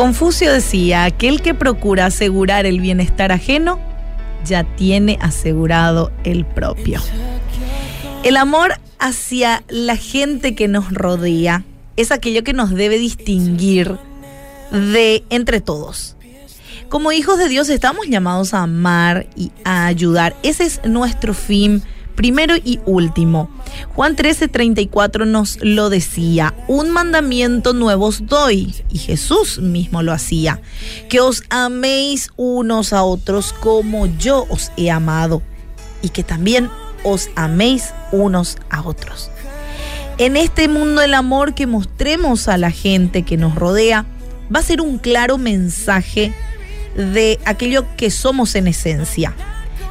Confucio decía, aquel que procura asegurar el bienestar ajeno, ya tiene asegurado el propio. El amor hacia la gente que nos rodea es aquello que nos debe distinguir de entre todos. Como hijos de Dios estamos llamados a amar y a ayudar. Ese es nuestro fin primero y último. Juan 13:34 nos lo decía, un mandamiento nuevo os doy, y Jesús mismo lo hacía, que os améis unos a otros como yo os he amado, y que también os améis unos a otros. En este mundo el amor que mostremos a la gente que nos rodea va a ser un claro mensaje de aquello que somos en esencia.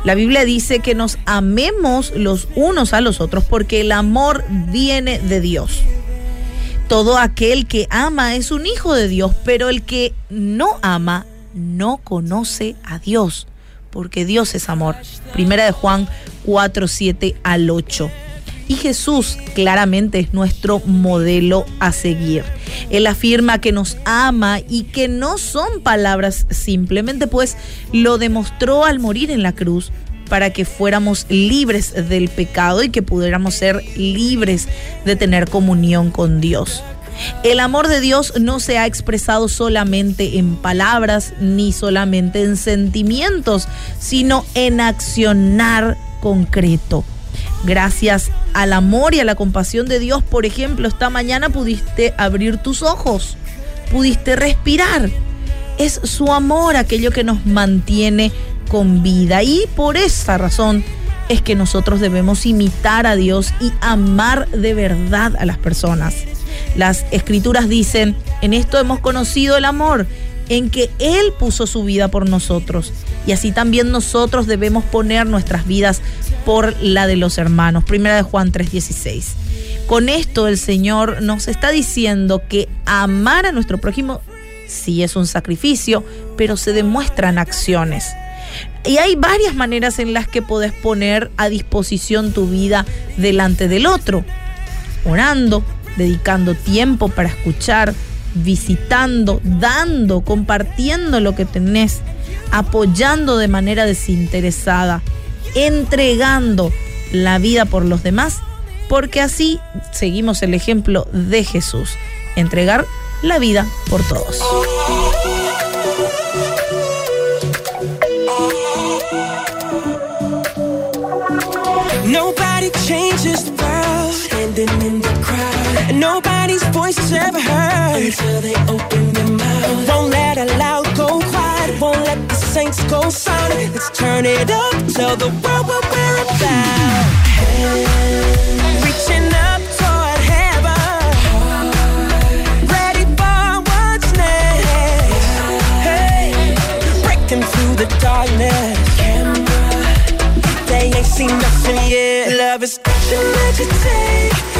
La Biblia dice que nos amemos los unos a los otros porque el amor viene de Dios. Todo aquel que ama es un hijo de Dios, pero el que no ama no conoce a Dios, porque Dios es amor. Primera de Juan 4, 7 al 8 y Jesús claramente es nuestro modelo a seguir. Él afirma que nos ama y que no son palabras simplemente, pues lo demostró al morir en la cruz para que fuéramos libres del pecado y que pudiéramos ser libres de tener comunión con Dios. El amor de Dios no se ha expresado solamente en palabras ni solamente en sentimientos, sino en accionar concreto. Gracias al amor y a la compasión de Dios, por ejemplo, esta mañana pudiste abrir tus ojos, pudiste respirar. Es su amor aquello que nos mantiene con vida y por esa razón es que nosotros debemos imitar a Dios y amar de verdad a las personas. Las escrituras dicen, en esto hemos conocido el amor, en que Él puso su vida por nosotros. Y así también nosotros debemos poner nuestras vidas por la de los hermanos. Primera de Juan 3:16. Con esto el Señor nos está diciendo que amar a nuestro prójimo sí es un sacrificio, pero se demuestran acciones. Y hay varias maneras en las que podés poner a disposición tu vida delante del otro. Orando, dedicando tiempo para escuchar, visitando, dando, compartiendo lo que tenés, apoyando de manera desinteresada, entregando la vida por los demás, porque así seguimos el ejemplo de Jesús, entregar la vida por todos. Nobody changes the world standing in the crowd. Nobody's voice is ever heard until they open their mouth. Won't let a loud go quiet. Won't let the saints go silent. Let's turn it up. Tell the world what we're about. Hey, reaching up toward heaven. Ready for what's next. Hey, breaking through the darkness they ain't seen nothing yet. Love is passion that take,